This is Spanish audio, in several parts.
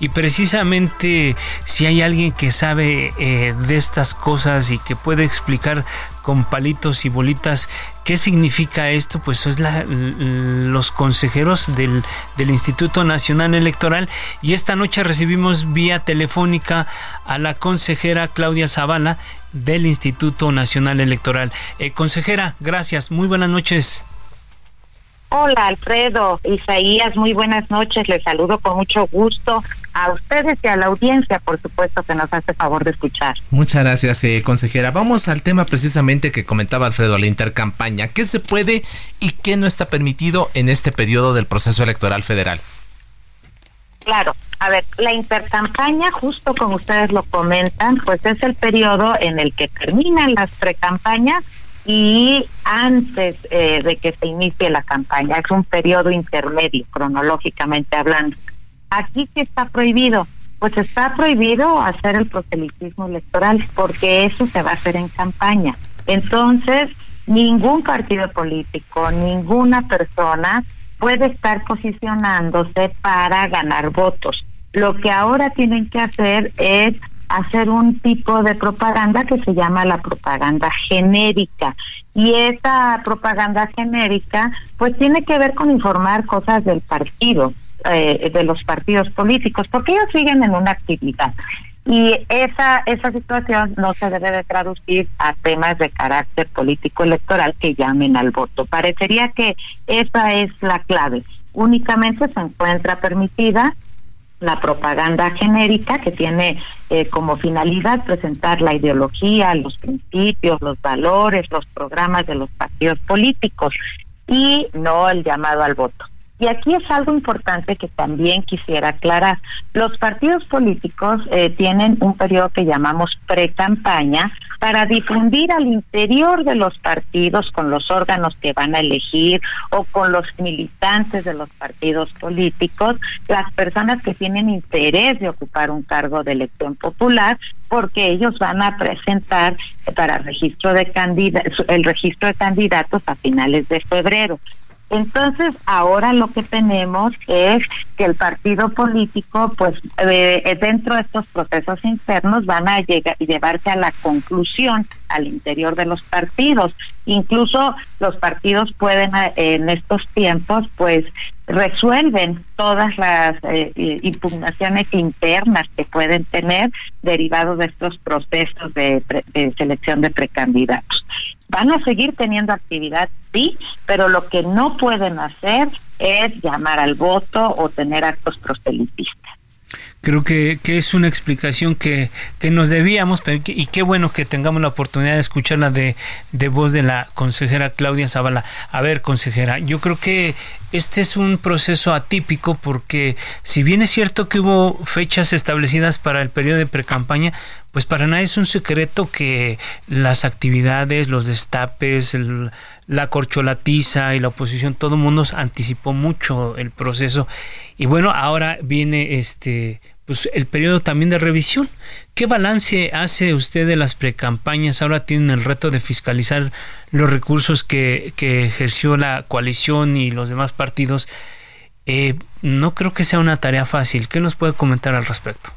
Y precisamente si hay alguien que sabe eh, de estas cosas y que puede explicar con palitos y bolitas qué significa esto, pues es la, los consejeros del, del Instituto Nacional Electoral. Y esta noche recibimos vía telefónica a la consejera Claudia Zavala del Instituto Nacional Electoral. Eh, consejera, gracias. Muy buenas noches. Hola Alfredo, Isaías, muy buenas noches, les saludo con mucho gusto a ustedes y a la audiencia, por supuesto, que nos hace favor de escuchar. Muchas gracias, eh, consejera. Vamos al tema precisamente que comentaba Alfredo, la intercampaña. ¿Qué se puede y qué no está permitido en este periodo del proceso electoral federal? Claro, a ver, la intercampaña, justo como ustedes lo comentan, pues es el periodo en el que terminan las precampañas y antes eh, de que se inicie la campaña. Es un periodo intermedio, cronológicamente hablando. Aquí qué está prohibido. Pues está prohibido hacer el proselitismo electoral porque eso se va a hacer en campaña. Entonces, ningún partido político, ninguna persona puede estar posicionándose para ganar votos. Lo que ahora tienen que hacer es hacer un tipo de propaganda que se llama la propaganda genérica. Y esa propaganda genérica pues tiene que ver con informar cosas del partido, eh, de los partidos políticos, porque ellos siguen en una actividad. Y esa, esa situación no se debe de traducir a temas de carácter político electoral que llamen al voto. Parecería que esa es la clave. Únicamente se encuentra permitida la propaganda genérica que tiene eh, como finalidad presentar la ideología, los principios, los valores, los programas de los partidos políticos y no el llamado al voto. Y aquí es algo importante que también quisiera aclarar. Los partidos políticos eh, tienen un periodo que llamamos pre-campaña para difundir al interior de los partidos con los órganos que van a elegir o con los militantes de los partidos políticos, las personas que tienen interés de ocupar un cargo de elección popular, porque ellos van a presentar para registro de el registro de candidatos a finales de febrero. Entonces, ahora lo que tenemos es que el partido político, pues eh, dentro de estos procesos internos van a llegar, llevarse a la conclusión al interior de los partidos. Incluso los partidos pueden eh, en estos tiempos, pues resuelven todas las eh, impugnaciones internas que pueden tener derivados de estos procesos de, de selección de precandidatos. Van a seguir teniendo actividad, sí, pero lo que no pueden hacer es llamar al voto o tener actos proselitistas. Creo que, que es una explicación que, que nos debíamos, y qué bueno que tengamos la oportunidad de escucharla de, de voz de la consejera Claudia Zavala. A ver, consejera, yo creo que este es un proceso atípico porque si bien es cierto que hubo fechas establecidas para el periodo de precampaña, pues para nadie es un secreto que las actividades, los destapes, la corcholatiza y la oposición, todo el mundo anticipó mucho el proceso. Y bueno, ahora viene este pues el periodo también de revisión. ¿Qué balance hace usted de las precampañas? Ahora tienen el reto de fiscalizar los recursos que, que ejerció la coalición y los demás partidos. Eh, no creo que sea una tarea fácil. ¿Qué nos puede comentar al respecto?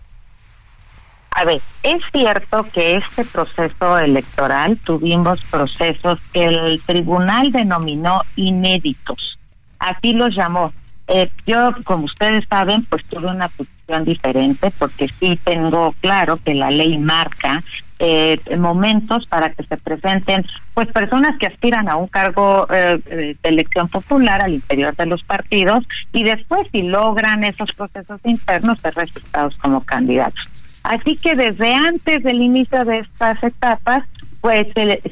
A ver, es cierto que este proceso electoral tuvimos procesos que el tribunal denominó inéditos. Así los llamó. Eh, yo, como ustedes saben, pues tuve una posición diferente porque sí tengo claro que la ley marca eh, momentos para que se presenten pues personas que aspiran a un cargo eh, de elección popular al interior de los partidos y después si logran esos procesos internos ser registrados como candidatos. Así que desde antes del inicio de estas etapas pues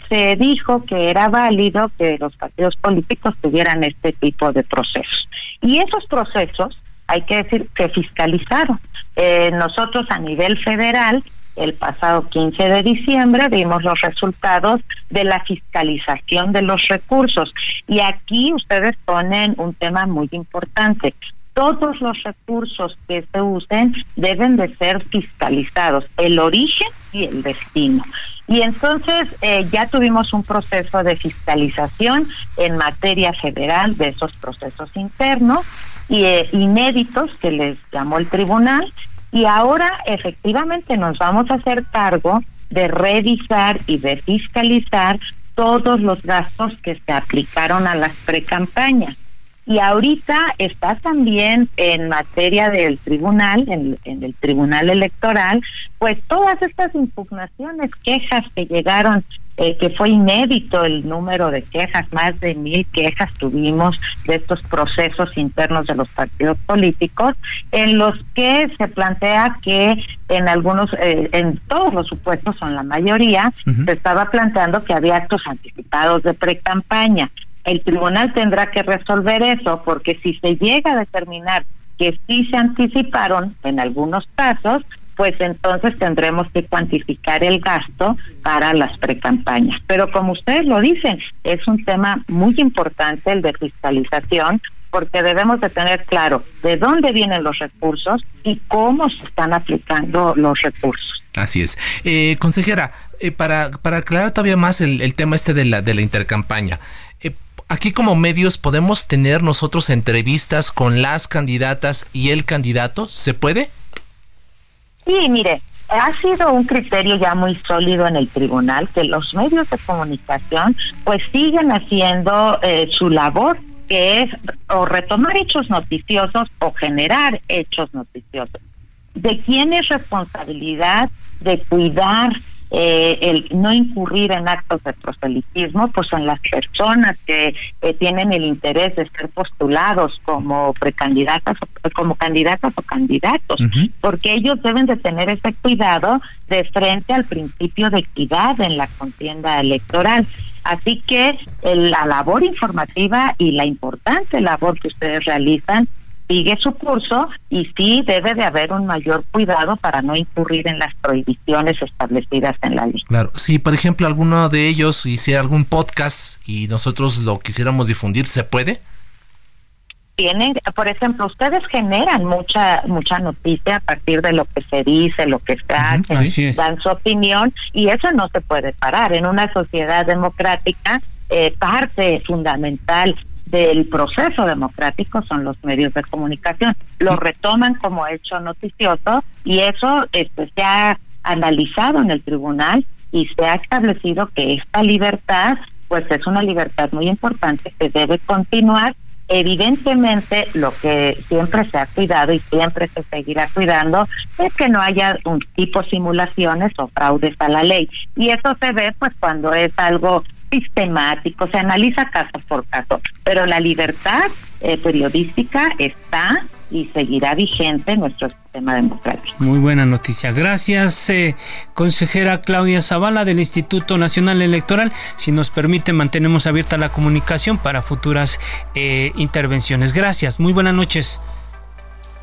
se, dijo que era válido que los partidos políticos tuvieran este tipo de procesos. Y esos procesos, hay que decir, que fiscalizaron. Eh, nosotros a nivel federal, el pasado 15 de diciembre, vimos los resultados de la fiscalización de los recursos. Y aquí ustedes ponen un tema muy importante todos los recursos que se usen deben de ser fiscalizados, el origen y el destino. Y entonces eh, ya tuvimos un proceso de fiscalización en materia federal de esos procesos internos y eh, inéditos que les llamó el tribunal y ahora efectivamente nos vamos a hacer cargo de revisar y de fiscalizar todos los gastos que se aplicaron a las precampañas. Y ahorita está también en materia del tribunal, en, el tribunal electoral, pues todas estas impugnaciones, quejas que llegaron eh, que fue inédito el número de quejas, más de mil quejas tuvimos de estos procesos internos de los partidos políticos, en los que se plantea que en algunos, eh, en todos los supuestos, son la mayoría, se estaba planteando que había actos anticipados de pre-campaña el tribunal tendrá que resolver eso porque si se llega a determinar que sí se anticiparon en algunos casos, pues entonces tendremos que cuantificar el gasto para las precampañas. Pero como ustedes lo dicen, es un tema muy importante el de fiscalización porque debemos de tener claro de dónde vienen los recursos y cómo se están aplicando los recursos. Así es. Eh, consejera, eh, para, para aclarar todavía más el, tema este de la, de la intercampaña, aquí como medios podemos tener nosotros entrevistas con las candidatas y el candidato, ¿se puede? Sí, mire, ha sido un criterio ya muy sólido en el tribunal que los medios de comunicación pues siguen haciendo eh, su labor que es o retomar hechos noticiosos o generar hechos noticiosos. ¿De quién es responsabilidad de cuidar eh, el no incurrir en actos de proselitismo, pues son las personas que eh, tienen el interés de ser postulados como precandidatas, como candidatas o candidatos, porque ellos deben de tener ese cuidado de frente al principio de equidad en la contienda electoral. Así que la labor informativa y la importante labor que ustedes realizan sigue su curso y sí debe de haber un mayor cuidado para no incurrir en las prohibiciones establecidas en la ley. Claro, si por ejemplo alguno de ellos hiciera algún podcast y nosotros lo quisiéramos difundir, ¿se puede? Tienen, por ejemplo, ustedes generan mucha mucha noticia a partir de lo que se dice, lo que se hace, dan su opinión y eso no se puede parar. En una sociedad democrática, eh, parte fundamental del proceso democrático son los medios de comunicación. Lo retoman como hecho noticioso y eso este, se ha analizado en el tribunal y se ha establecido que esta libertad pues es una libertad muy importante que debe continuar. Evidentemente lo que siempre se ha cuidado y siempre se seguirá cuidando es que no haya un tipo de simulaciones o fraudes a la ley. Y eso se ve pues cuando es algo sistemático, se analiza caso por caso, pero la libertad eh, periodística está y seguirá vigente en nuestro sistema democrático. Muy buena noticia. Gracias, eh, consejera Claudia Zavala del Instituto Nacional Electoral. Si nos permite, mantenemos abierta la comunicación para futuras eh, intervenciones. Gracias, muy buenas noches.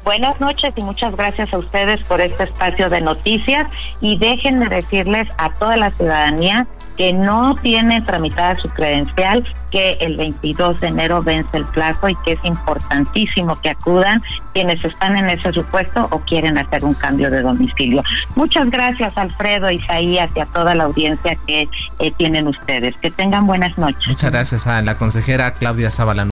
Buenas noches y muchas gracias a ustedes por este espacio de noticias y déjenme decirles a toda la ciudadanía que no tiene tramitada su credencial, que el 22 de enero vence el plazo y que es importantísimo que acudan quienes están en ese supuesto o quieren hacer un cambio de domicilio. Muchas gracias Alfredo, Isaías y a toda la audiencia que eh, tienen ustedes. Que tengan buenas noches. Muchas gracias a la consejera Claudia Zabalán.